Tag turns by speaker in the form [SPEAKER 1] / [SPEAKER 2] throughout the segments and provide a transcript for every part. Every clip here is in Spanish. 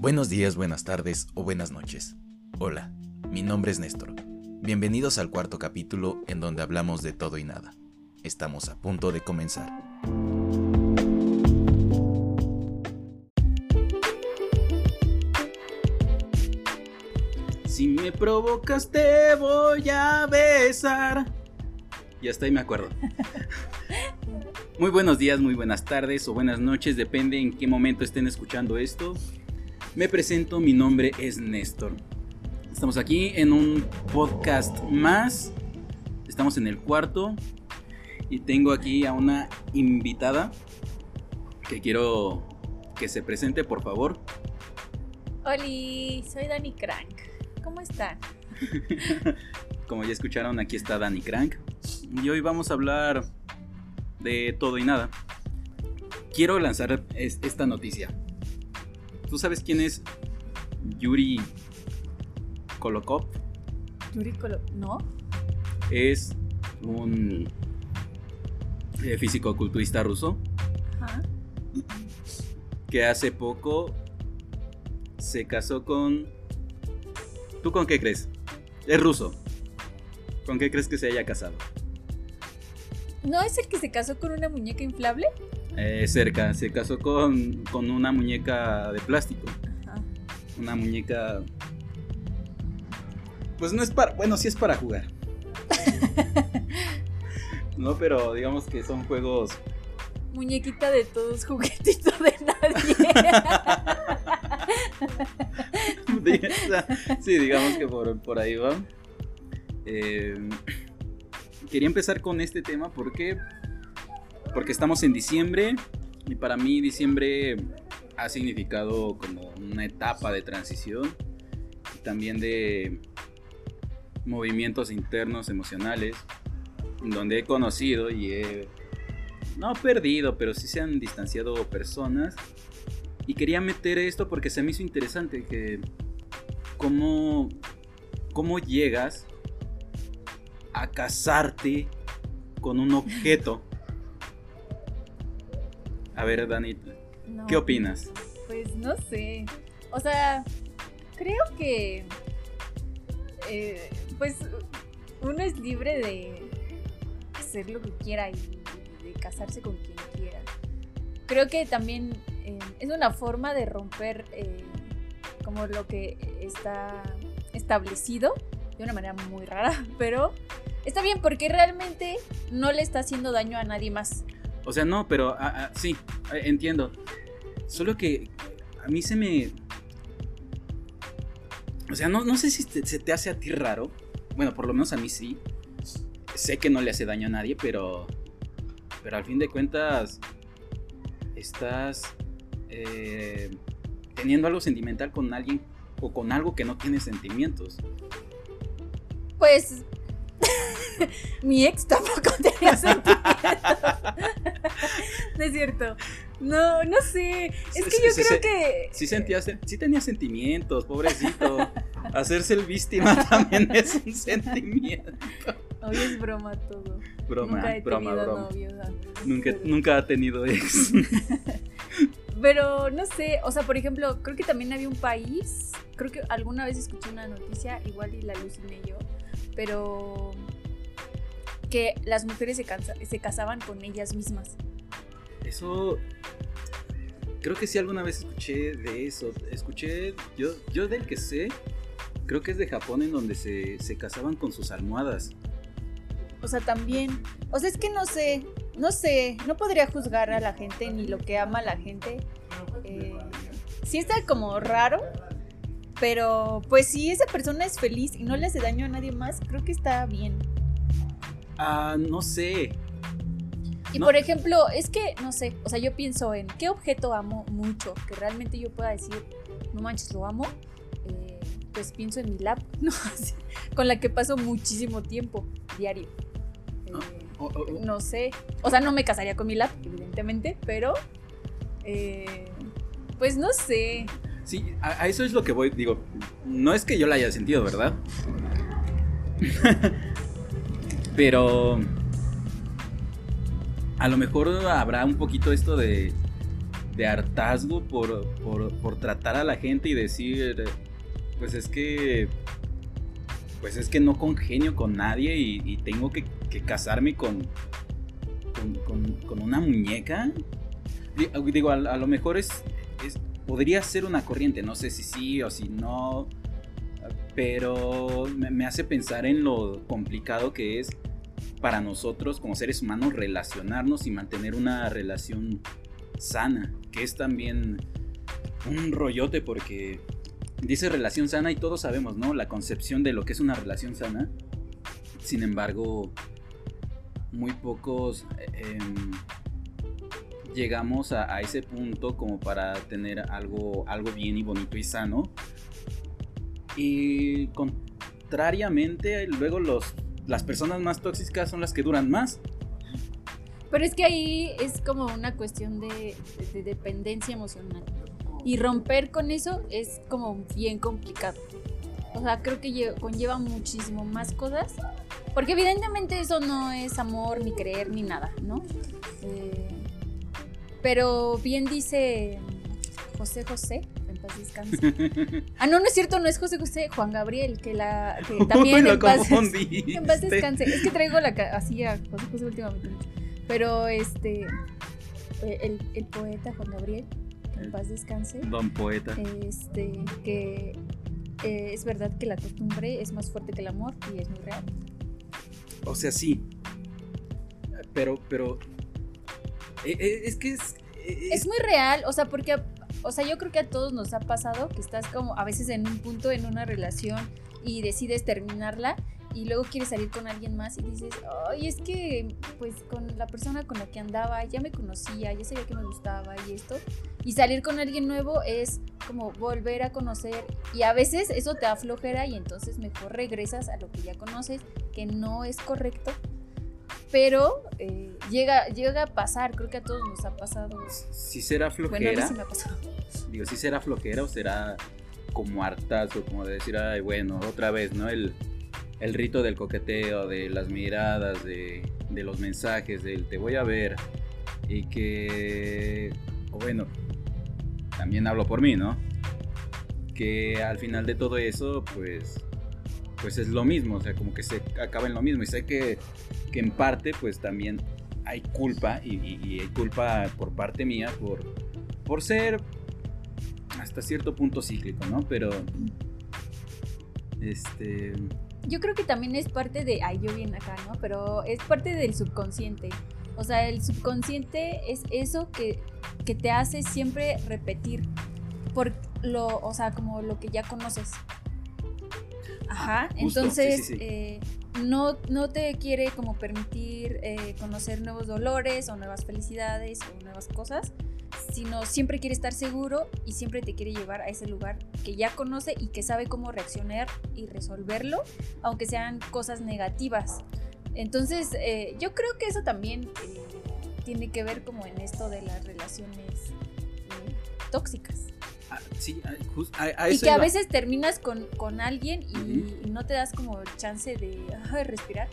[SPEAKER 1] Buenos días, buenas tardes o buenas noches. Hola, mi nombre es Néstor. Bienvenidos al cuarto capítulo en donde hablamos de todo y nada. Estamos a punto de comenzar.
[SPEAKER 2] Si me provocas te voy a besar. Y hasta ahí me acuerdo. Muy buenos días, muy buenas tardes o buenas noches, depende en qué momento estén escuchando esto. Me presento, mi nombre es Néstor. Estamos aquí en un podcast más. Estamos en el cuarto y tengo aquí a una invitada que quiero que se presente, por favor.
[SPEAKER 3] Oli, soy Dani Crank. ¿Cómo están?
[SPEAKER 2] Como ya escucharon, aquí está Dani Crank. Y hoy vamos a hablar de todo y nada. Quiero lanzar esta noticia. ¿Tú sabes quién es Yuri Kolokov?
[SPEAKER 3] Yuri Kolokov, ¿no?
[SPEAKER 2] Es un eh, físico-culturista ruso. Ajá. Que hace poco se casó con ¿Tú con qué crees? Es ruso. ¿Con qué crees que se haya casado?
[SPEAKER 3] ¿No es el que se casó con una muñeca inflable?
[SPEAKER 2] Eh, cerca, se casó con, con una muñeca de plástico. Ajá. Una muñeca... Pues no es para... Bueno, sí es para jugar. no, pero digamos que son juegos...
[SPEAKER 3] Muñequita de todos, juguetito de nadie.
[SPEAKER 2] sí, digamos que por, ahí va. Eh, quería empezar con este tema porque, porque estamos en diciembre y para mí diciembre ha significado como una etapa de transición y también de movimientos internos emocionales donde he conocido y he no perdido, pero sí se han distanciado personas y quería meter esto porque se me hizo interesante que cómo, cómo llegas a casarte con un objeto. A ver, Dani, ¿qué opinas?
[SPEAKER 3] Pues no sé. O sea, creo que eh, pues uno es libre de hacer lo que quiera y de casarse con quien quiera. Creo que también eh, es una forma de romper eh, como lo que está establecido de una manera muy rara, pero está bien porque realmente no le está haciendo daño a nadie más.
[SPEAKER 2] O sea, no, pero ah, ah, sí, eh, entiendo. Solo que a mí se me... O sea, no, no sé si se te hace a ti raro. Bueno, por lo menos a mí sí. Sé que no le hace daño a nadie, pero... Pero al fin de cuentas... Estás... Eh, teniendo algo sentimental con alguien o con algo que no tiene sentimientos.
[SPEAKER 3] Pues mi ex tampoco tenía sentimientos. no es cierto. No, no sé. Es que yo creo que.
[SPEAKER 2] Sí, sentía, sí tenía sentimientos, pobrecito. Hacerse el víctima también es un sentimiento.
[SPEAKER 3] Hoy es broma todo.
[SPEAKER 2] Broma, nunca he broma, broma. nunca, nunca ha tenido ex.
[SPEAKER 3] Pero no sé, o sea, por ejemplo, creo que también había un país, creo que alguna vez escuché una noticia, igual y la aluciné yo, pero que las mujeres se, se casaban con ellas mismas.
[SPEAKER 2] Eso creo que sí alguna vez escuché de eso. Escuché, yo, yo del que sé, creo que es de Japón en donde se, se casaban con sus almohadas.
[SPEAKER 3] O sea, también. O sea, es que no sé, no sé, no podría juzgar a la gente ni lo que ama la gente. Eh, sí está como raro, pero pues si esa persona es feliz y no le hace daño a nadie más, creo que está bien.
[SPEAKER 2] Ah, no sé.
[SPEAKER 3] Y por ejemplo, es que, no sé, o sea, yo pienso en qué objeto amo mucho, que realmente yo pueda decir, no manches, lo amo. Eh, pues pienso en mi lap, ¿no? con la que paso muchísimo tiempo diario. Eh, no sé. O sea, no me casaría con mi lap, evidentemente, pero. Eh, pues no sé.
[SPEAKER 2] Sí, a, eso es lo que voy. Digo, no es que yo la haya sentido, ¿verdad? pero. A lo mejor habrá un poquito esto de. de hartazgo por, por, por tratar a la gente y decir, pues es que pues es que no congenio con nadie y, tengo que, casarme con con, una muñeca. Digo, a, lo mejor es, podría ser una corriente, no sé si sí o si no, pero me, hace pensar en lo complicado que es para nosotros como seres humanos relacionarnos y mantener una relación sana, que es también un rollote porque dice relación sana y todos sabemos, ¿no? La concepción de lo que es una relación sana. Sin embargo, muy pocos eh, em, llegamos a, ese punto como para tener algo, algo bien y bonito y sano. Y contrariamente, luego los, las personas más tóxicas son las que duran más.
[SPEAKER 3] Pero es que ahí es como una cuestión de dependencia emocional. Y romper con eso es como bien complicado. O sea, creo que conlleva muchísimo más cosas. Porque evidentemente eso no es amor, ni creer, ni nada, ¿no? Eh, pero bien dice José José, en paz descanse. Ah, no, no es cierto, no es José José, Juan Gabriel, que la que también en, paz, en paz descanse. Es que traigo la así a José José últimamente. Pero este eh, el, el poeta Juan Gabriel en paz descanse.
[SPEAKER 2] Don poeta.
[SPEAKER 3] Este, que eh, es verdad que la costumbre es más fuerte que el amor y es muy real.
[SPEAKER 2] O sea, sí. Pero, pero. Eh, eh, es que es,
[SPEAKER 3] es. muy real, o sea, porque. O sea, yo creo que a todos nos ha pasado que estás como a veces en un punto en una relación y decides terminarla y luego quieres salir con alguien más y dices, ay, es que pues con la persona con la que andaba ya me conocía, ya sabía que me gustaba y esto. Y salir con alguien nuevo es como volver a conocer y a veces eso te aflojera y entonces mejor regresas a lo que ya conoces, que no es correcto. Pero eh, llega, llega a pasar, creo que a todos nos ha pasado.
[SPEAKER 2] Si será flojera. Bueno, me ha pasado. Digo, si será flojera o será como hartazo, como de decir, ay, bueno, otra vez, ¿no? El, el rito del coqueteo, de las miradas, de, los mensajes, del te voy a ver. Y que, o bueno, también hablo por mí, ¿no? Que al final de todo eso, pues, pues es lo mismo, o sea, como que se acaba en lo mismo. Y sé que, que en parte, pues también hay culpa, y, y, hay culpa por parte mía, por, por ser hasta cierto punto cíclico, ¿no? Pero, este,
[SPEAKER 3] yo creo que también es parte de, ay, yo bien acá, ¿no? Pero es parte del subconsciente. O sea, el subconsciente es eso que, que te hace siempre repetir por lo, o sea, como lo que ya conoces. Ajá, entonces eh, no, no te quiere como permitir eh, conocer nuevos dolores o nuevas felicidades o nuevas cosas, sino siempre quiere estar seguro y siempre te quiere llevar a ese lugar que ya conoce y que sabe cómo reaccionar y resolverlo, aunque sean cosas negativas. Entonces, eh, yo creo que eso también eh, tiene que ver como en esto de las relaciones eh, tóxicas.
[SPEAKER 2] Ah, sí,
[SPEAKER 3] y que a veces terminas con, alguien y, no te das como chance de respirar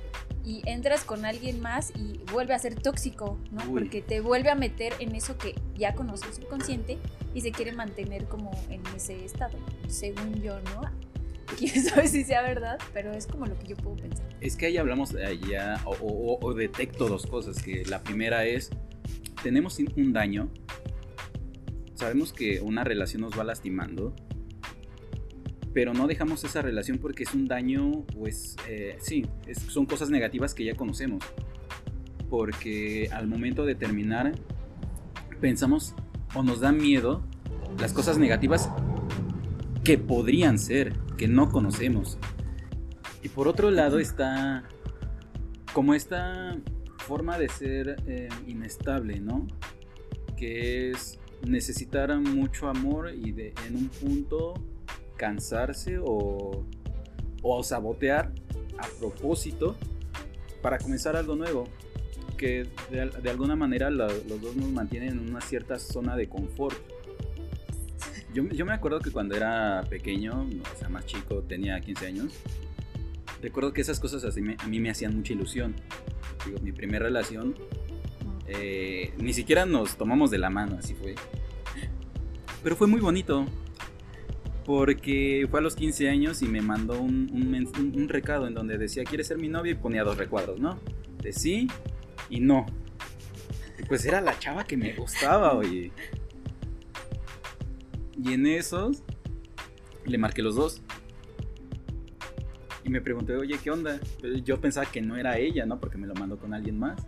[SPEAKER 3] y entras con alguien más y vuelve a ser tóxico, ¿no? Porque te vuelve a meter en eso que ya conoce el subconsciente y se quiere mantener como en ese estado, según yo, ¿no? Quién sabe si sea verdad, pero es como lo que yo puedo pensar.
[SPEAKER 2] Es que ahí hablamos ya, o, o detecto dos cosas, que la primera es, tenemos un daño, sabemos que una relación nos va lastimando, pero no dejamos esa relación porque es un daño, pues eh, sí, son cosas negativas que ya conocemos. Porque al momento de terminar, pensamos o nos da miedo las cosas negativas que podrían ser, que no conocemos. Y por otro lado está como esta forma de ser eh, inestable, ¿no? Que es necesitar mucho amor y de, en un punto cansarse o, o sabotear a propósito para comenzar algo nuevo. Que de, alguna manera los dos nos mantienen en una cierta zona de confort. Yo, yo, me acuerdo que cuando era pequeño, o sea, más chico, tenía 15 años, recuerdo que esas cosas así a mí me hacían mucha ilusión. Digo, mi primera relación, eh, ni siquiera nos tomamos de la mano, así fue. Pero fue muy bonito. Porque fue a los 15 años y me mandó un, un, recado en donde decía, ¿quieres ser mi novia? Y ponía dos recuadros, ¿no? De sí y no. Pues era la chava que me gustaba, oye. Y en esos le marqué los dos. Y me pregunté, oye, ¿qué onda? yo pensaba que no era ella, ¿no? Porque me lo mandó con alguien más.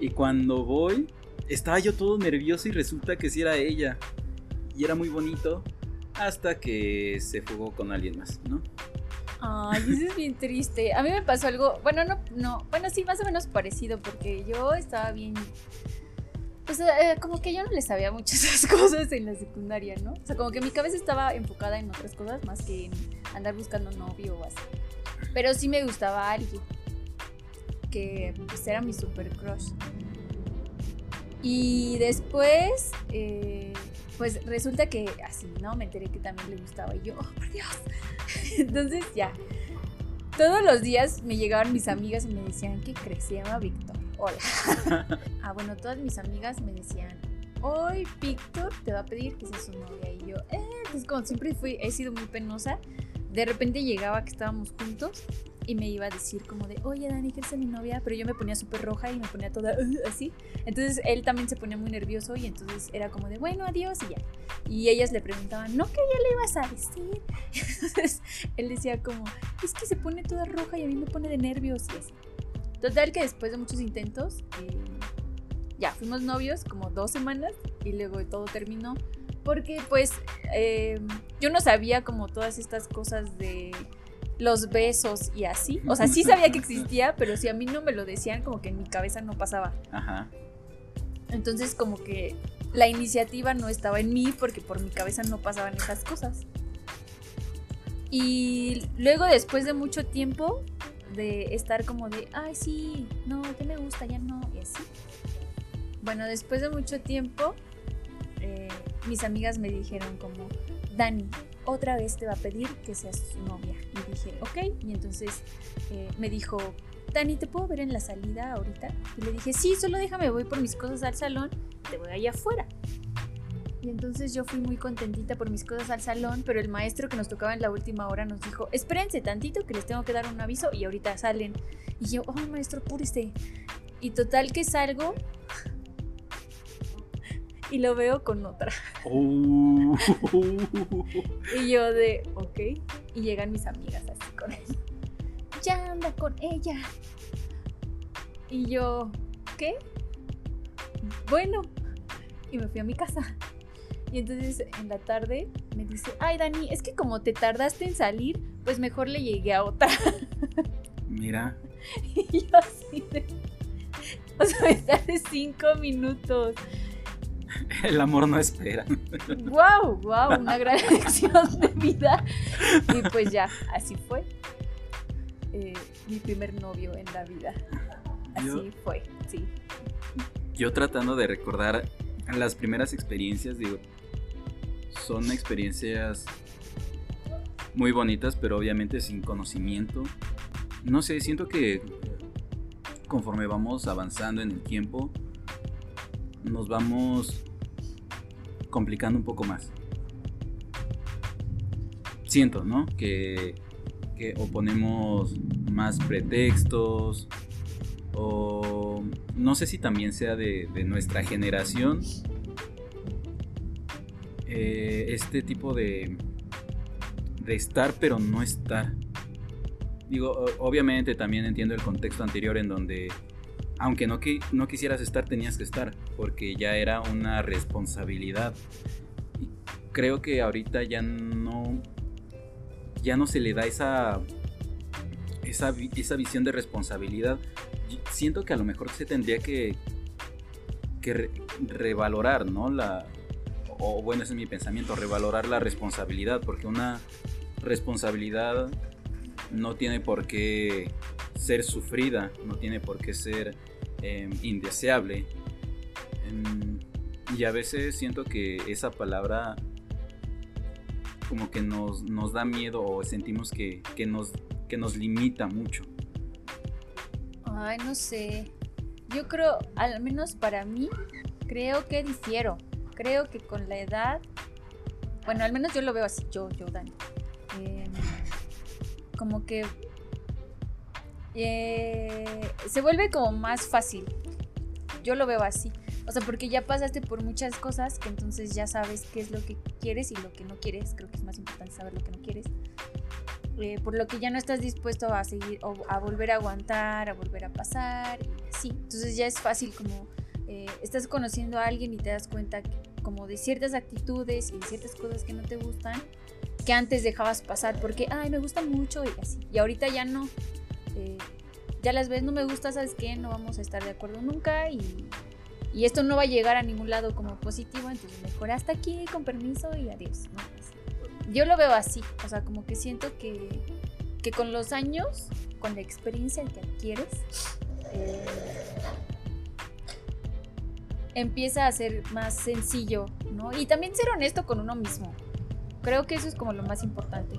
[SPEAKER 2] Y cuando voy, estaba yo todo nervioso y resulta que sí era ella. Y era muy bonito hasta que se fugó con alguien más, ¿no?
[SPEAKER 3] Ay, eso es bien triste. A mí me pasó algo, bueno, no, no, bueno, sí, más o menos parecido, porque yo estaba bien pues eh, como que yo no le sabía muchas esas cosas en la secundaria, ¿no? O sea, como que mi cabeza estaba enfocada en otras cosas más que en andar buscando novio o así. Pero sí me gustaba alguien que pues era mi super crush. Y después, eh, pues resulta que así, ¿no? Me enteré que también le gustaba y yo, oh, por Dios. Entonces ya, todos los días me llegaban mis amigas y me decían. Se llama Víctor hola. ah, bueno, todas mis amigas me decían, hoy Víctor te va a pedir que seas su novia. Y yo, eh, pues como siempre fui, he sido muy penosa, de repente llegaba que estábamos juntos y me iba a decir como de, oye Dani, ¿quieres ser mi novia? Pero yo me ponía súper roja y me ponía toda uh, así. Entonces él también se ponía muy nervioso y entonces era como de, bueno, adiós y ya. Y ellas le preguntaban, ¿no que ya le ibas a decir? entonces él decía como, es que se pone toda roja y a mí me pone de nervios y así. Total que después de muchos intentos, eh, ya fuimos novios como dos semanas y luego todo terminó. Porque pues eh, yo no sabía como todas estas cosas de los besos y así. O sea, sí sabía que existía, pero si a mí no me lo decían, como que en mi cabeza no pasaba. Ajá. Entonces como que la iniciativa no estaba en mí porque por mi cabeza no pasaban esas cosas. Y luego después de mucho tiempo de estar como de, ay, sí, no, ya me gusta, ya no, y así. Bueno, después de mucho tiempo, eh, mis amigas me dijeron como, Dani, otra vez te va a pedir que seas su novia. Y dije, ok, y entonces eh, me dijo, Dani, ¿te puedo ver en la salida ahorita? Y le dije, sí, solo déjame, voy por mis cosas al salón, te voy allá afuera. Y entonces yo fui muy contentita por mis cosas al salón, pero el maestro que nos tocaba en la última hora nos dijo, espérense tantito que les tengo que dar un aviso y ahorita salen. Y yo, oh maestro, apúrese. Y total que salgo y lo veo con otra. Oh. y yo de, ok. Y llegan mis amigas así con él. Ya anda con ella. Y yo, ¿qué? Bueno. Y me fui a mi casa. Y entonces en la tarde me dice, ay Dani, es que como te tardaste en salir, pues mejor le llegué a otra.
[SPEAKER 2] Mira.
[SPEAKER 3] Y yo así de... O sea, me cinco minutos.
[SPEAKER 2] El amor no espera.
[SPEAKER 3] ¡Wow! ¡Wow! Una gran lección de vida. Y pues ya, así fue. Eh, mi primer novio en la vida. Así fue, sí.
[SPEAKER 2] Yo tratando de recordar las primeras experiencias, digo, son experiencias muy bonitas, pero obviamente sin conocimiento. No sé, siento que conforme vamos avanzando en el tiempo, nos vamos complicando un poco más. Siento, ¿no? Que, que ponemos más pretextos, o no sé si también sea de, de nuestra generación, eh, este tipo de, de estar pero no estar. Digo, obviamente también entiendo el contexto anterior en donde, aunque no, no quisieras estar, tenías que estar, porque ya era una responsabilidad. Y creo que ahorita ya no, ya no se le da esa, esa, esa visión de responsabilidad. Siento que a lo mejor se tendría que, que revalorar, ¿no? La, o bueno, ese es mi pensamiento, revalorar la responsabilidad, porque una responsabilidad no tiene por qué ser sufrida, no tiene por qué ser em, indeseable. Em, y a veces siento que esa palabra como que nos, nos da miedo o sentimos que, que, nos, que nos limita mucho.
[SPEAKER 3] Ay, no sé. Yo creo, al menos para mí, creo que difiero creo que con la edad, bueno, al menos yo lo veo así, yo, yo, Dani. Em, como que eh, se vuelve como más fácil. Yo lo veo así. O sea, porque ya pasaste por muchas cosas que entonces ya sabes qué es lo que quieres y lo que no quieres. Creo que es más importante saber lo que no quieres. Eh, por lo que ya no estás dispuesto a seguir a volver a aguantar, a volver a pasar y. Entonces ya es fácil como eh, estás conociendo a alguien y te das cuenta como de ciertas actitudes y de ciertas cosas que no te gustan que antes dejabas pasar porque, ay, me gusta mucho y así. Y ahorita ya no. Eh, ya las ves, no me gusta, ¿sabes qué? No vamos a estar de acuerdo nunca y, y esto no va a llegar a ningún lado como positivo, entonces mejor hasta aquí, con permiso y adiós. Yo lo veo así, o sea, como que siento que, que con los años, con la experiencia que adquieres, eh, empieza a ser más sencillo, ¿no? Y también ser honesto con uno mismo. Creo que eso es como lo más importante.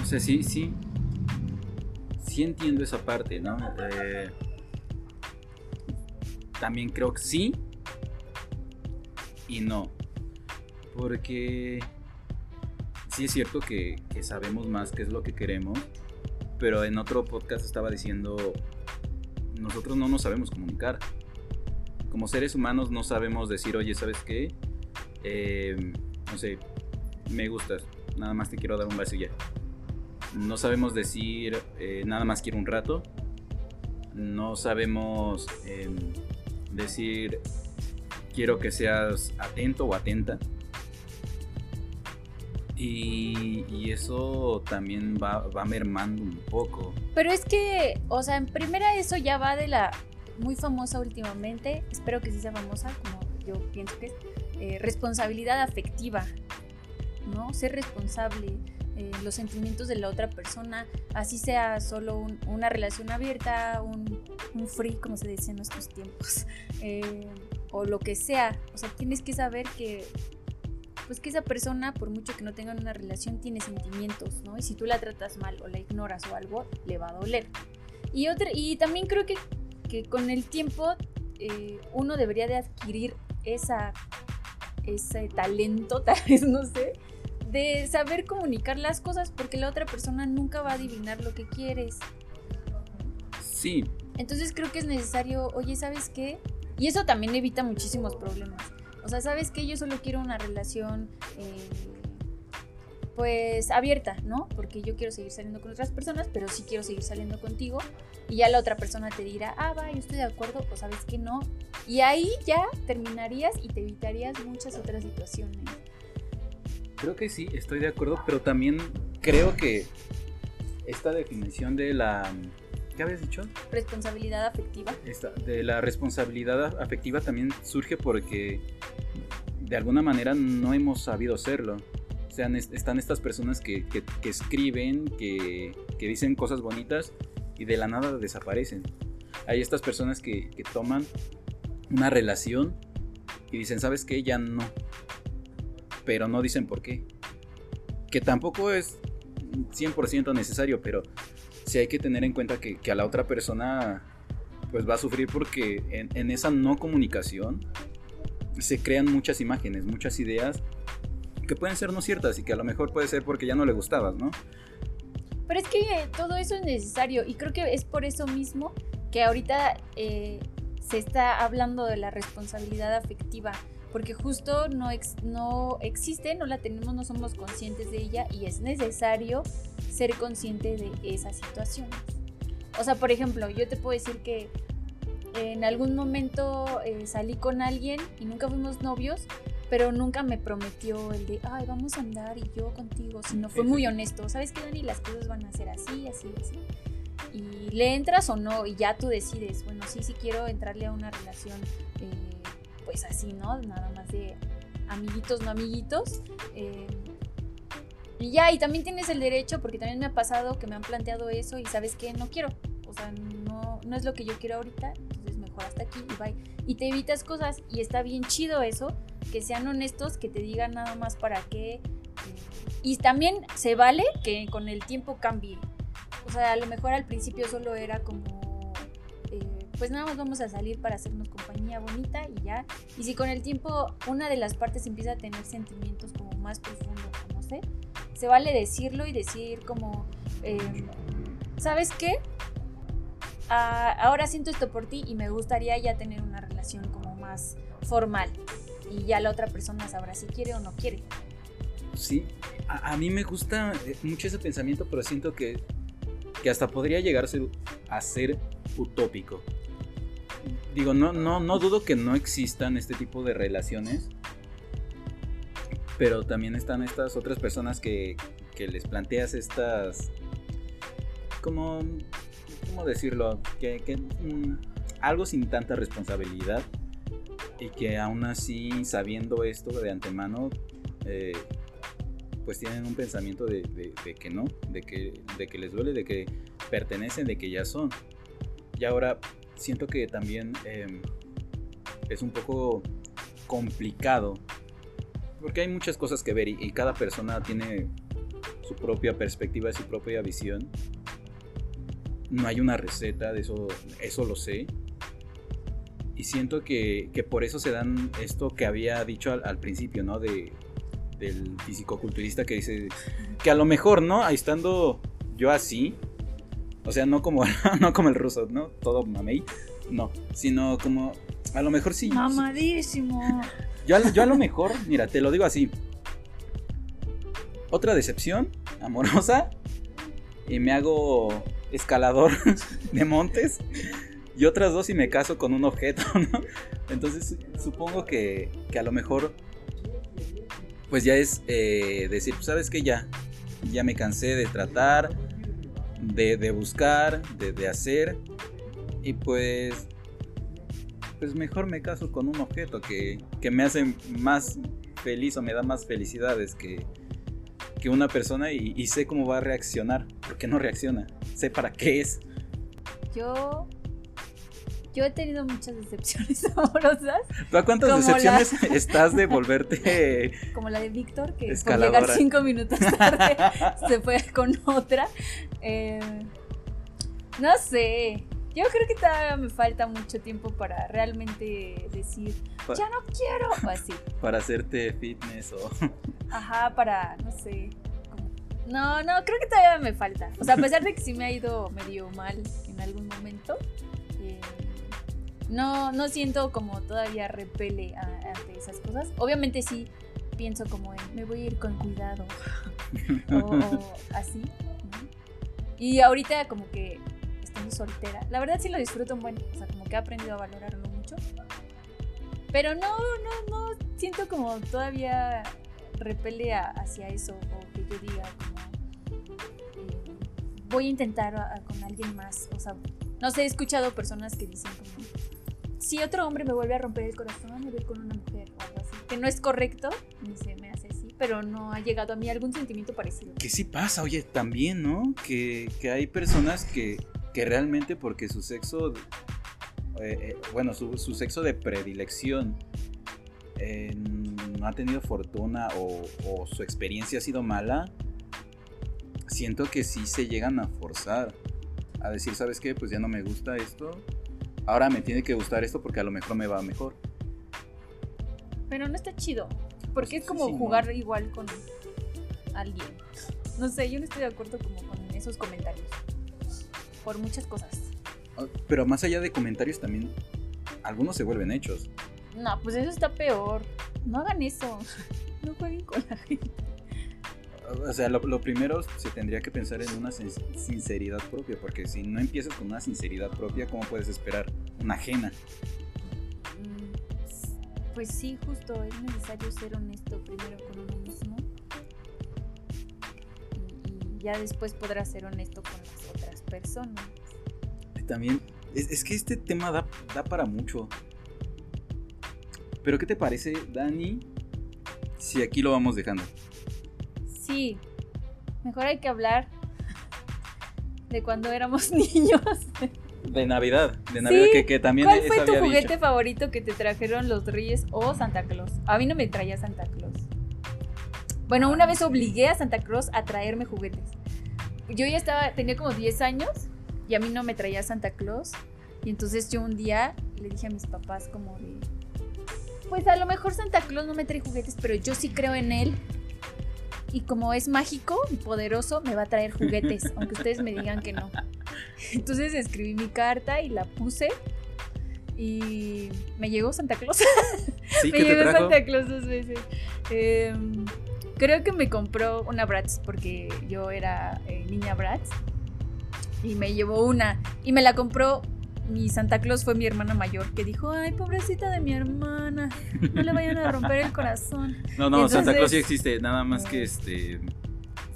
[SPEAKER 2] O sea, sí, sí. Sí entiendo esa parte, ¿no? Eh, también creo que sí y no. Porque sí es cierto que, que, sabemos más qué es lo que queremos, pero en otro podcast estaba diciendo, nosotros no nos sabemos comunicar. Como seres humanos no sabemos decir, oye, ¿sabes qué? Eh, no sé, me gustas, nada más te quiero dar un beso ya. No sabemos decir, eh, nada más quiero un rato. No sabemos em, decir, quiero que seas atento o atenta. Y, eso también va, va, mermando un poco.
[SPEAKER 3] Pero es que, o sea, en primera eso ya va de la muy famosa últimamente, espero que sí sea famosa, como yo pienso que es, eh, responsabilidad afectiva, ¿no? Ser responsable, eh, los sentimientos de la otra persona, así sea solo una relación abierta, un, free, como se dice en nuestros tiempos, eh, o lo que sea. O sea, tienes que saber que, pues que esa persona, por mucho que no tengan una relación, tiene sentimientos, ¿no? Y si tú la tratas mal o la ignoras o algo, le va a doler. Y, otra, y también creo que, que con el tiempo uno debería de adquirir esa ese talento, tal vez, no sé, de saber comunicar las cosas porque la otra persona nunca va a adivinar lo que quieres.
[SPEAKER 2] Sí.
[SPEAKER 3] Entonces creo que es necesario, oye, ¿sabes qué? Y eso también evita muchísimos problemas. O sea, ¿sabes qué? Yo solo quiero una relación eh, pues abierta, ¿no? Porque yo quiero seguir saliendo con otras personas, pero sí quiero seguir saliendo contigo. Y ya la otra persona te dirá, ah, va, yo estoy de acuerdo, o sabes que no. Y ahí ya terminarías y te evitarías muchas otras situaciones.
[SPEAKER 2] Creo que sí, estoy de acuerdo, pero también creo que esta definición de la... ¿Qué habías dicho?
[SPEAKER 3] Responsabilidad afectiva.
[SPEAKER 2] Esta, de la responsabilidad afectiva también surge porque de alguna manera no hemos sabido hacerlo. O sea, están estas personas que, escriben, que, dicen cosas bonitas y de la nada desaparecen. Hay estas personas que, toman una relación y dicen, ¿sabes qué? Ya no. Pero no dicen por qué. Que tampoco es 100% necesario, pero sí hay que tener en cuenta que, a la otra persona pues va a sufrir porque en, esa no comunicación se crean muchas imágenes, muchas ideas que pueden ser no ciertas y que a lo mejor puede ser porque ya no le gustabas, ¿no?
[SPEAKER 3] Pero es que todo eso es necesario y creo que es por eso mismo que ahorita eh, se está hablando de la responsabilidad afectiva, porque justo no, no existe, no la tenemos, no somos conscientes de ella y es necesario ser consciente de esas situaciones. O sea, por ejemplo, yo te puedo decir que en algún momento eh, salí con alguien y nunca fuimos novios, pero nunca me prometió el de, ay, vamos a andar y yo contigo, sino fue muy honesto, ¿sabes qué, Dani? Las cosas van a ser así, así, así. Y le entras o no, y ya tú decides, bueno, sí, sí quiero entrarle a una relación, eh, pues así, ¿no? Nada más de amiguitos, no amiguitos. Eh, y ya, y también tienes el derecho, porque también me ha pasado que me han planteado eso y sabes que no quiero, o sea, no, no es lo que yo quiero ahorita, entonces mejor hasta aquí y bye. Y te evitas cosas y está bien chido eso, que sean honestos, que te digan nada más para qué. Y también se vale que con el tiempo cambie. O sea, a lo mejor al principio solo era como, eh, pues nada más vamos a salir para hacernos compañía bonita y ya. Y si con el tiempo una de las partes empieza a tener sentimientos como más profundos, no sé, se vale decirlo y decir como, em, ¿sabes qué? Ah, ahora siento esto por ti y me gustaría ya tener una relación como más formal. Y ya la otra persona sabrá si quiere o no quiere.
[SPEAKER 2] Sí, a, mí me gusta eh, mucho ese pensamiento, pero siento que, que hasta podría llegar a ser, utópico. Digo, no, no, no dudo que no existan este tipo de relaciones, pero también están estas otras personas que, que les planteas estas, como, ¿cómo decirlo? Que, que mm, algo sin tanta responsabilidad y que aún así, sabiendo esto de antemano, eh, pues tienen un pensamiento de, que no, de que, de que les duele, de que pertenecen, de que ya son. Y ahora siento que también em, es un poco complicado, porque hay muchas cosas que ver y, cada persona tiene su propia perspectiva, su propia visión. No hay una receta, de eso, eso lo sé. Y siento que, por eso se dan esto que había dicho al, al principio, ¿no? De, del fisicoculturista que dice que a lo mejor, ¿no? Estando yo así, o sea, no como, no como el ruso, ¿no? Todo mamey, no, sino como, a lo mejor sí.
[SPEAKER 3] Mamadísimo.
[SPEAKER 2] Yo, yo a lo mejor, mira, te lo digo así. Otra decepción amorosa y me hago escalador de montes y otras dos y me caso con un objeto, ¿no? Entonces supongo que, que a lo mejor pues ya es eh, decir, pues, sabes que ya, ya me cansé de tratar, de, buscar, de, hacer, y pues, pues mejor me caso con un objeto que, me hace más feliz o me da más felicidades que, que una persona y, y sé cómo va a reaccionar, porque no reacciona, sé para qué es.
[SPEAKER 3] Yo yo he tenido muchas decepciones amorosas.
[SPEAKER 2] ¿Tú a cuántas decepciones estás de volverte?
[SPEAKER 3] Como la de Víctor, que por llegar cinco minutos tarde se fue con otra. Eh, no sé. Yo creo que todavía me falta mucho tiempo para realmente decir, ya no quiero, o así.
[SPEAKER 2] Para hacerte fitness o...
[SPEAKER 3] Ajá, para, no sé. No, no, creo que todavía me falta. O sea, a pesar de que sí me ha ido medio mal en algún momento, no, no siento como todavía repele ante esas cosas. Obviamente sí pienso como en, me voy a ir con cuidado o, así. Y ahorita como que estoy soltera. La verdad sí lo disfruto un buen, o sea, como que he aprendido a valorarlo mucho. Pero no, no, no siento como todavía repele hacia eso o que yo diga como eh, voy a intentar con alguien más. O sea, no sé, he escuchado personas que dicen como si otro hombre me vuelve a romper el corazón, me voy con una mujer o algo así. Que no es correcto, ni se me hace así, pero no ha llegado a mí algún sentimiento parecido.
[SPEAKER 2] Que sí pasa, oye, también, ¿no? Que, hay personas que, realmente porque su sexo, eh, eh, bueno, su, sexo de predilección eh, no ha tenido fortuna o, o su experiencia ha sido mala, siento que sí se llegan a forzar a decir, ¿sabes qué? Pues ya no me gusta esto, ahora me tiene que gustar esto porque a lo mejor me va mejor.
[SPEAKER 3] Pero no está chido, porque es como jugar igual con alguien. No sé, yo no estoy de acuerdo como con esos comentarios. Por muchas cosas.
[SPEAKER 2] Ah, pero más allá de comentarios también, algunos se vuelven hechos.
[SPEAKER 3] No, pues eso está peor. No hagan eso. No jueguen con la gente.
[SPEAKER 2] O sea, lo, primero se tendría que pensar en una sinceridad propia, porque si no empiezas con una sinceridad propia, ¿cómo puedes esperar una ajena?
[SPEAKER 3] Mm, pues sí, justo, es necesario ser honesto primero con uno mismo y, ya después podrás ser honesto con las otras personas.
[SPEAKER 2] También, es, que este tema da, da para mucho. Pero ¿qué te parece, Dani, si aquí lo vamos dejando?
[SPEAKER 3] Sí, mejor hay que hablar de cuando éramos niños.
[SPEAKER 2] De Navidad, de Navidad que, también
[SPEAKER 3] ¿Cuál fue tu juguete favorito que te trajeron los Reyes o Santa Claus? A mí no me traía Santa Claus. Bueno, una vez obligué a Santa Claus a traerme juguetes. Yo ya estaba, tenía como 10 años y a mí no me traía Santa Claus. Y entonces yo un día le dije a mis papás como de, pues a lo mejor Santa Claus no me trae juguetes, pero yo sí creo en él. Y como es mágico y poderoso, me va a traer juguetes, aunque ustedes me digan que no. Entonces escribí mi carta y la puse. Y me llegó Santa Claus.
[SPEAKER 2] Sí,
[SPEAKER 3] me
[SPEAKER 2] ¿qué te
[SPEAKER 3] llegó? Santa Claus dos veces. Em, creo que me compró una Bratz porque yo era eh, niña Bratz. Y me llevó una. Y me la compró. Mi Santa Claus fue mi hermana mayor que dijo, ay, pobrecita de mi hermana, no le vayan a romper el corazón.
[SPEAKER 2] No, no, Santa Claus sí existe, nada más que este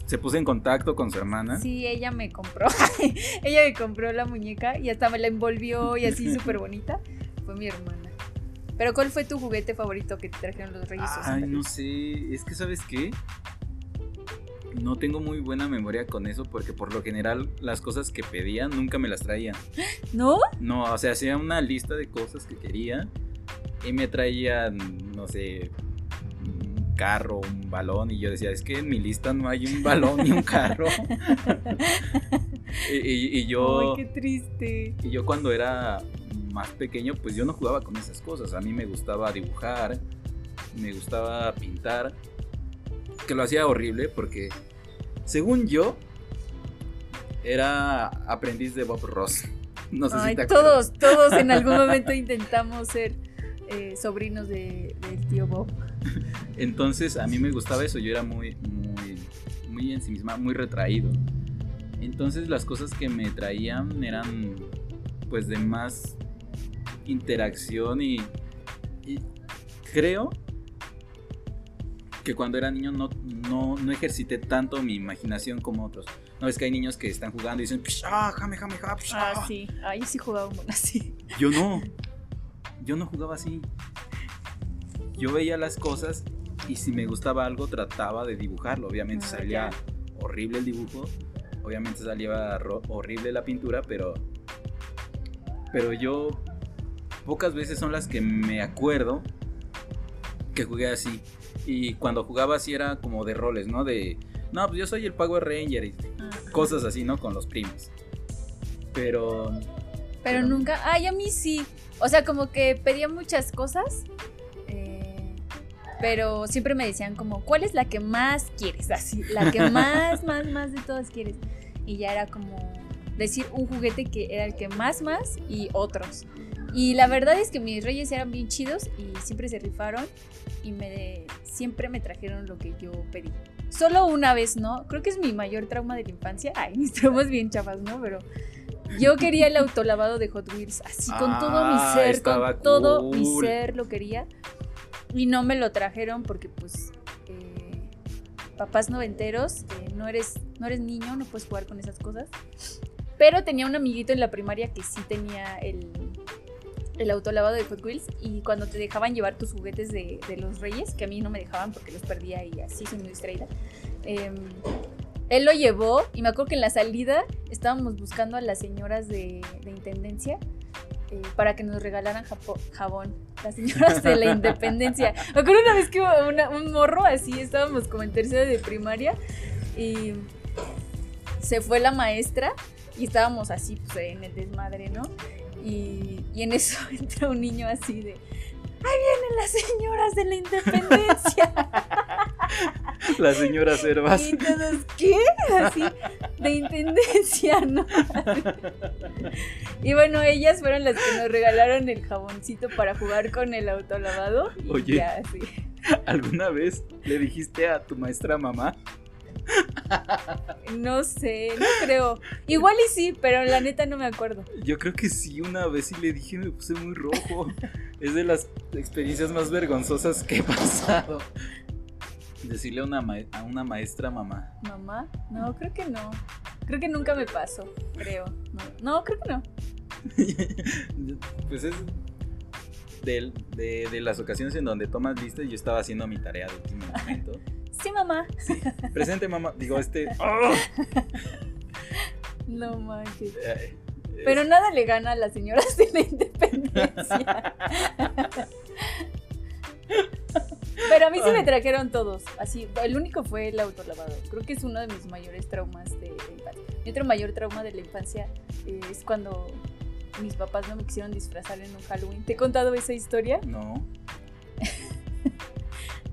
[SPEAKER 2] se puso en contacto con su hermana.
[SPEAKER 3] Sí, ella me compró. ella me compró la muñeca y hasta me la envolvió y así súper bonita. Fue mi hermana. Pero ¿cuál fue tu juguete favorito que te trajeron los Reyes?
[SPEAKER 2] Ay, no sé, es que sabes qué? No tengo muy buena memoria con eso porque por lo general las cosas que pedían nunca me las traían.
[SPEAKER 3] ¿No?
[SPEAKER 2] No, o sea, hacía una lista de cosas que quería y me traían, no sé, un carro, un balón y yo decía, es que en mi lista no hay un balón ni un carro. y, y- y yo...
[SPEAKER 3] Ay, qué triste.
[SPEAKER 2] Y yo cuando era más pequeño, pues yo no jugaba con esas cosas. A mí me gustaba dibujar, me gustaba pintar, que lo hacía horrible porque, según yo, era aprendiz de Bob Ross. No sé
[SPEAKER 3] Ay,
[SPEAKER 2] si te
[SPEAKER 3] todos, todos en algún momento intentamos ser eh, sobrinos de- del tío Bob.
[SPEAKER 2] Entonces a mí me gustaba eso, yo era muy, muy, muy en sí misma, muy retraído. Entonces las cosas que me traían eran pues de más interacción y, y creo que cuando era niño no, no, no ejercité tanto mi imaginación como otros. No es que hay niños que están jugando y dicen, "Psha, jame, jame, jame, psha".
[SPEAKER 3] Ah, sí. Ay, sí jugaba un así.
[SPEAKER 2] Yo no. Yo no jugaba así. Yo veía las cosas y si me gustaba algo trataba de dibujarlo. Obviamente
[SPEAKER 3] Ah,
[SPEAKER 2] salía
[SPEAKER 3] ya.
[SPEAKER 2] horrible el dibujo. Obviamente salía horrible la pintura, pero pero yo pocas veces son las que me acuerdo que jugué así. Y cuando jugaba así era como de roles, ¿no? De no, pues yo soy el Power Ranger y cosas así, ¿no? Con los primos. Pero
[SPEAKER 3] Pero nunca. Ay, a mí sí. O sea, como que pedía muchas cosas. eh, pero siempre me decían como, ¿cuál es la que más quieres? Así, la que más, más, más de todas quieres. Y ya era como decir un juguete que era el que más, más y otros. Y la verdad es que mis reyes eran bien chidos y siempre se rifaron y me siempre me trajeron lo que yo pedí. Solo una vez, ¿no? Creo que es mi mayor trauma de la infancia. Ay, mis traumas bien chafas, ¿no? Pero yo quería el autolavado de Hot Wheels, así con todo mi
[SPEAKER 2] Ah,
[SPEAKER 3] ser, con todo mi
[SPEAKER 2] cool.
[SPEAKER 3] ser lo quería. Y no me lo trajeron porque pues eh, papás noventeros, eh, no, eres, no eres niño, no puedes jugar con esas cosas. Pero tenía un amiguito en la primaria que sí tenía el, el autolavado de Hot Wheels y cuando te dejaban llevar tus juguetes de, de los reyes, que a mí no me dejaban porque los perdía y así soy muy distraída, em, él lo llevó y me acuerdo que en la salida estábamos buscando a las señoras de, de intendencia eh, para que nos regalaran japo- jabón. Las señoras de la independencia. Me acuerdo una vez que una- un morro así, estábamos como en tercera de primaria y se fue la maestra y estábamos así pues, en el desmadre, ¿no? Y, y en eso entra un niño así de, ¡ahí vienen las señoras de la independencia!
[SPEAKER 2] la señora Cervas.
[SPEAKER 3] Y todos, ¿qué? Así, de intendencia, ¿no? Y bueno, ellas fueron las que nos regalaron el jaboncito para jugar con el autolavado. Y
[SPEAKER 2] Oye.
[SPEAKER 3] ya, sí.
[SPEAKER 2] ¿Alguna vez le dijiste a tu maestra mamá?
[SPEAKER 3] No sé, no creo. Igual y sí, pero la neta no me acuerdo.
[SPEAKER 2] Yo creo que sí, una vez sí le dije, me puse muy rojo. es de las experiencias más vergonzosas que he pasado. Decirle a una, ma- a una maestra mamá.
[SPEAKER 3] ¿Mamá? No, creo que no. Creo que nunca me pasó, creo. No, no creo que no.
[SPEAKER 2] pues es de, de- de las ocasiones en donde tomas lista y yo estaba haciendo mi tarea de último momento.
[SPEAKER 3] Sí, mamá.
[SPEAKER 2] Presente mamá, digo este... ¡ah!
[SPEAKER 3] No manches.
[SPEAKER 2] Eh,
[SPEAKER 3] Pero nada le gana a las señoras de la independencia. Pero a mí sí me trajeron todos. Así, el único fue el autolavado. Creo que es uno de mis mayores traumas de la infancia. Mi otro mayor trauma de la infancia eh, es cuando mis papás no me quisieron disfrazar en un Halloween. ¿Te he contado esa historia?
[SPEAKER 2] No.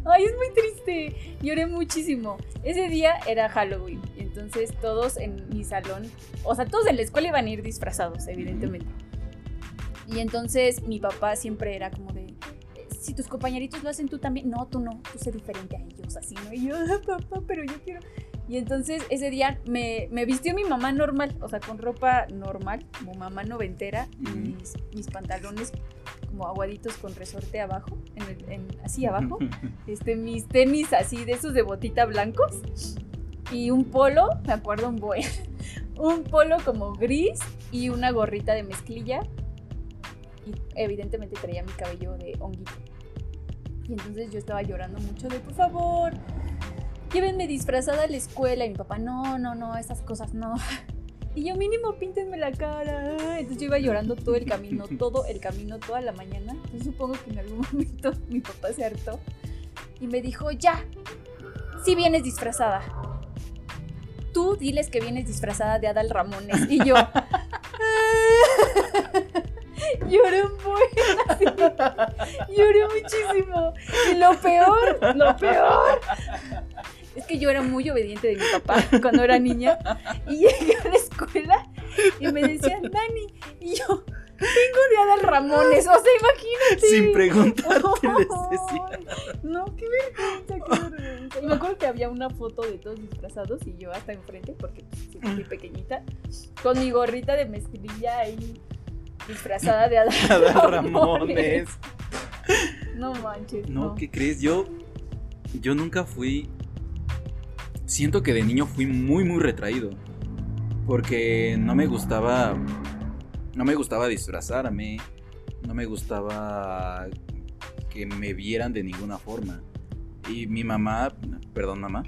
[SPEAKER 3] Ay, es muy triste. Lloré muchísimo. Ese día era Halloween. Y entonces todos en mi salón, o sea, todos en la escuela iban a ir disfrazados, evidentemente. Y entonces mi papá siempre era como de, si tus compañeritos lo hacen tú también, no, tú no, tú sé diferente a ellos, así, ¿no? Y yo, "Ah, papá, pero yo quiero... Y entonces ese día me, me vistió mi mamá normal, o sea, con ropa normal, como mamá noventera, y mis, mis pantalones como aguaditos con resorte abajo, en el- en- así abajo, este, mis tenis así de esos de botita blancos y un polo, me acuerdo un buen, un polo como gris y una gorrita de mezclilla. Y evidentemente traía mi cabello de honguito. Y entonces yo estaba llorando mucho de, por favor, llévenme disfrazada a la escuela. Y mi papá, no, no, no, esas cosas no. Y yo mínimo píntenme la cara. Entonces yo iba llorando todo el camino, todo el camino, toda la mañana. Entonces supongo que en algún momento mi papá se hartó y me dijo, ya, si vienes disfrazada. Tú diles que vienes disfrazada de Adal Ramones. Y yo... Lloré un buen. Lloré muchísimo. Y lo peor, lo peor. Es que yo era muy obediente de mi papá cuando era niña. Y llegué a la escuela y me decían, Dani. Y yo, vengo de Adal Ramones. O sea, imagínate.
[SPEAKER 2] Sin preguntarte les decía.
[SPEAKER 3] No, qué vergüenza, qué vergüenza. Y me acuerdo que había una foto de todos disfrazados y yo hasta enfrente, porque pues, sí, muy pequeñita, con mi gorrita de mezclilla ahí disfrazada de Adal
[SPEAKER 2] Adal Ramones.
[SPEAKER 3] No manches.
[SPEAKER 2] No,
[SPEAKER 3] No,
[SPEAKER 2] ¿qué crees? Yo, yo nunca fui. Siento que de niño fui muy, muy retraído. Porque no me gustaba. No me gustaba disfrazarme. No me gustaba que me vieran de ninguna forma. Y mi mamá, perdón mamá,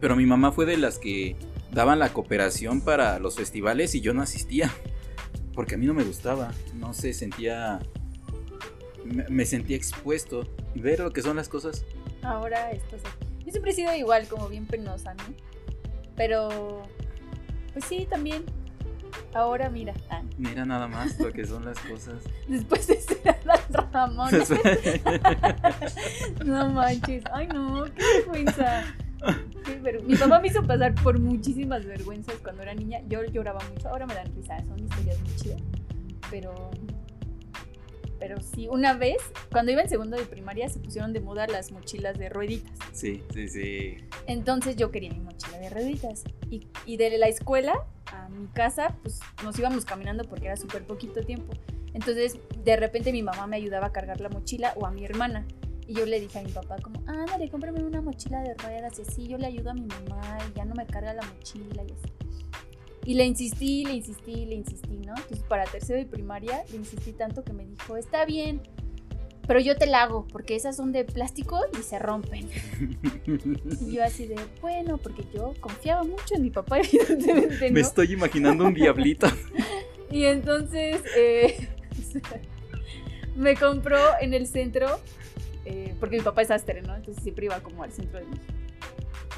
[SPEAKER 2] pero mi mamá fue de las que daban la cooperación para los festivales y yo no asistía. Porque a mí no me gustaba. No se sentía me, sentía expuesto ver lo que son las cosas.
[SPEAKER 3] Ahora estás aquí. Yo siempre he sido igual, como bien penosa, ¿no? Pero, pues sí, también. Ahora mira, ah,
[SPEAKER 2] Mira nada más lo que son las cosas.
[SPEAKER 3] después de ser Adal Ramones. No manches. Ay, no, qué vergüenza. Ver- Mi papá me hizo pasar por muchísimas vergüenzas cuando era niña. Yo lloraba mucho. Ahora me dan risa, son historias muy chidas. Pero. Pero sí, una vez, cuando iba en segundo de primaria, se pusieron de moda las mochilas de rueditas.
[SPEAKER 2] sí, sí, sí.
[SPEAKER 3] Entonces yo quería mi mochila de rueditas. Y, y de la escuela a mi casa, pues nos íbamos caminando porque era súper poquito tiempo. Entonces de repente mi mamá me ayudaba a cargar la mochila o a mi hermana. Y yo le dije a mi papá como, ándale, cómprame una mochila de ruedas y así yo le ayudo a mi mamá y ya no me carga la mochila y así. Y le insistí, le insistí, le insistí, ¿no? Entonces para tercero de primaria le insistí tanto que me dijo, está bien, pero yo te la hago porque esas son de plástico y se rompen. Y yo así de, bueno, porque yo confiaba mucho en mi papá, evidentemente,
[SPEAKER 2] Me estoy imaginando un diablito.
[SPEAKER 3] Y entonces eh, me compró en el centro, eh, porque mi papá es astre, ¿no? Entonces siempre iba como al centro de México.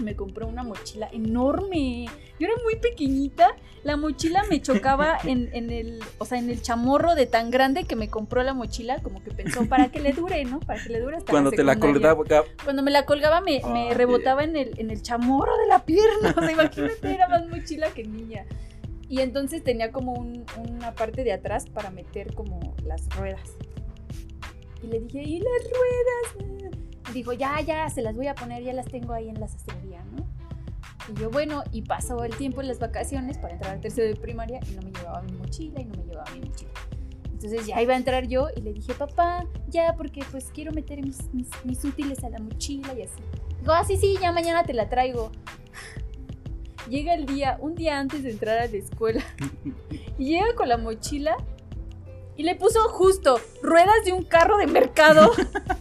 [SPEAKER 3] Me compró una mochila enorme. Yo era muy pequeñita. La mochila me chocaba en, en el, o sea, en el chamorro de tan grande que me compró la mochila, como que pensó para que le dure, ¿no? Para que le dure hasta
[SPEAKER 2] Cuando te la colgaba.
[SPEAKER 3] Cuando me la colgaba me, me rebotaba en el, en el chamorro de la pierna. O sea, imagínate, era más mochila que niña. Y entonces tenía como un- una parte de atrás para meter como las ruedas. Y le dije, ¿y las ruedas? Dijo, ya, ya, se las voy a poner, ya las tengo ahí en la sastrería, ¿no? Y yo, bueno, y pasó el tiempo en las vacaciones para entrar al tercero de primaria y no me llevaba mi mochila y no me llevaba mi mochila. Entonces ya iba a entrar yo y le dije, papá, ya, porque pues quiero meter mis, mis, mis útiles a la mochila y así. Digo, ah, sí, sí, ya mañana te la traigo. Llega el día, un día antes de entrar a la escuela, y llega con la mochila y le puso justo ruedas de un carro de mercado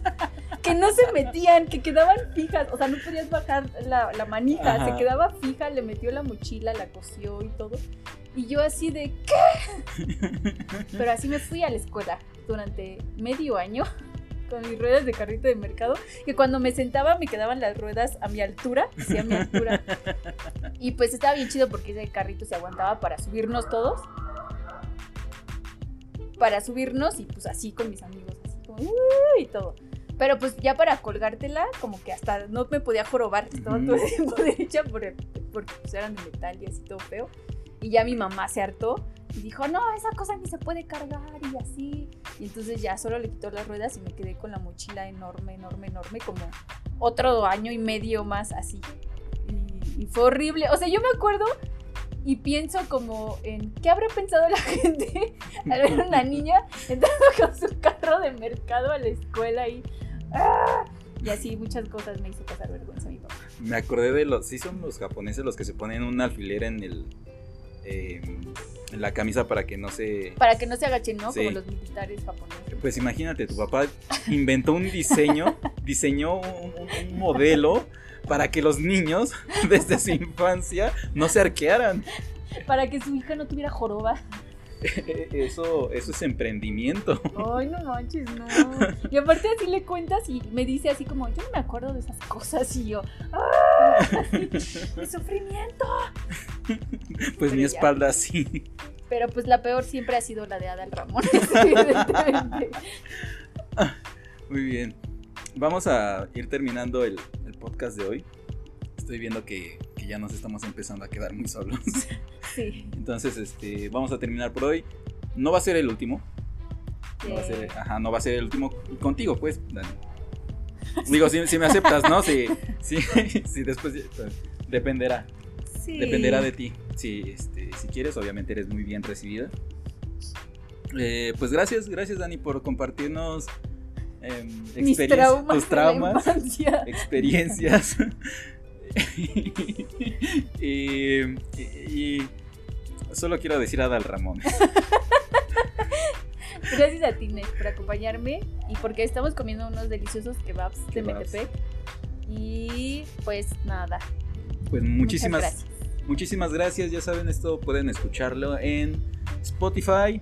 [SPEAKER 3] que no se metían, que quedaban fijas, o sea, no podías bajar la, la manija,
[SPEAKER 2] Ajá.
[SPEAKER 3] se quedaba fija, le metió la mochila, la cosió y todo. Y yo así de, ¿qué? Pero así me fui a la escuela durante medio año con mis ruedas de carrito de mercado, que cuando me sentaba me quedaban las ruedas a mi altura, sí, a mi altura. Y pues estaba bien chido porque ese carrito se aguantaba para subirnos todos. Para subirnos y pues así con mis amigos, así como "Uh", y todo. Pero pues ya para colgártela, como que hasta no me podía jorobar, estaba todo el tiempo derecha porque pues eran de metal y así todo feo. Y ya mi mamá se hartó y dijo, no, esa cosa ni se puede cargar y así. Y entonces ya solo le quitó las ruedas y me quedé con la mochila enorme, enorme, enorme, como otro año y medio más así. Y, y fue horrible. O sea, yo me acuerdo y pienso como en qué habrá pensado la gente al ver una niña entrando con su carro de mercado a la escuela y... ¡ah! Y así muchas cosas me hizo pasar vergüenza a mi papá.
[SPEAKER 2] Me acordé de los. Sí, son los japoneses los que se ponen un alfiler en el. eh, en la camisa para que no se.
[SPEAKER 3] Para que no se agachen, ¿no?
[SPEAKER 2] Sí.
[SPEAKER 3] Como los militares japoneses.
[SPEAKER 2] Pues imagínate, tu papá inventó un diseño, diseñó un modelo para que los niños desde su infancia no se arquearan.
[SPEAKER 3] Para que su hija no tuviera joroba.
[SPEAKER 2] Eso, eso es emprendimiento.
[SPEAKER 3] Ay, no manches, no. Y aparte así le cuentas y me dice así como, yo no me acuerdo de esas cosas y yo, ¡ah! ¡Mi sufrimiento!
[SPEAKER 2] Pues
[SPEAKER 3] Pero
[SPEAKER 2] mi
[SPEAKER 3] ya.
[SPEAKER 2] espalda sí.
[SPEAKER 3] Pero pues la peor siempre ha sido la de Adal Ramón, evidentemente.
[SPEAKER 2] Muy bien. Vamos a ir terminando el podcast de hoy. Estoy viendo que, que ya nos estamos empezando a quedar muy solos.
[SPEAKER 3] Sí.
[SPEAKER 2] Entonces, este, vamos a terminar por hoy. No va a ser el último. No va a ser,
[SPEAKER 3] Eh,
[SPEAKER 2] ajá, no va a ser el último contigo, pues, Dani. Digo, si, si me aceptas, ¿no? Si, si, si después dependerá.
[SPEAKER 3] sí.
[SPEAKER 2] Dependerá de ti. Si, este, si quieres, obviamente eres muy bien recibida. Eh, pues gracias, gracias Dani por compartirnos em,
[SPEAKER 3] Mis traumas
[SPEAKER 2] tus traumas, experiencias. y, y- y solo quiero decir a Dal Ramón.
[SPEAKER 3] Gracias a ti, Ned, por acompañarme y porque estamos comiendo unos deliciosos kebabs de. Metepec. Y pues nada.
[SPEAKER 2] Pues muchísimas
[SPEAKER 3] gracias.
[SPEAKER 2] Muchísimas gracias, ya saben, esto pueden escucharlo en Spotify,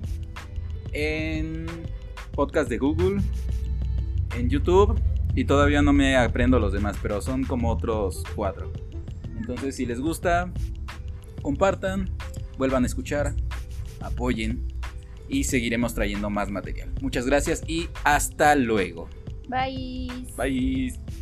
[SPEAKER 2] en podcast de Google, en YouTube y todavía no me aprendo los demás, pero son como otros cuatro. Entonces, si les gusta, compartan, vuelvan a escuchar, apoyen y seguiremos trayendo más material. Muchas gracias y hasta luego.
[SPEAKER 3] Bye.
[SPEAKER 2] Bye.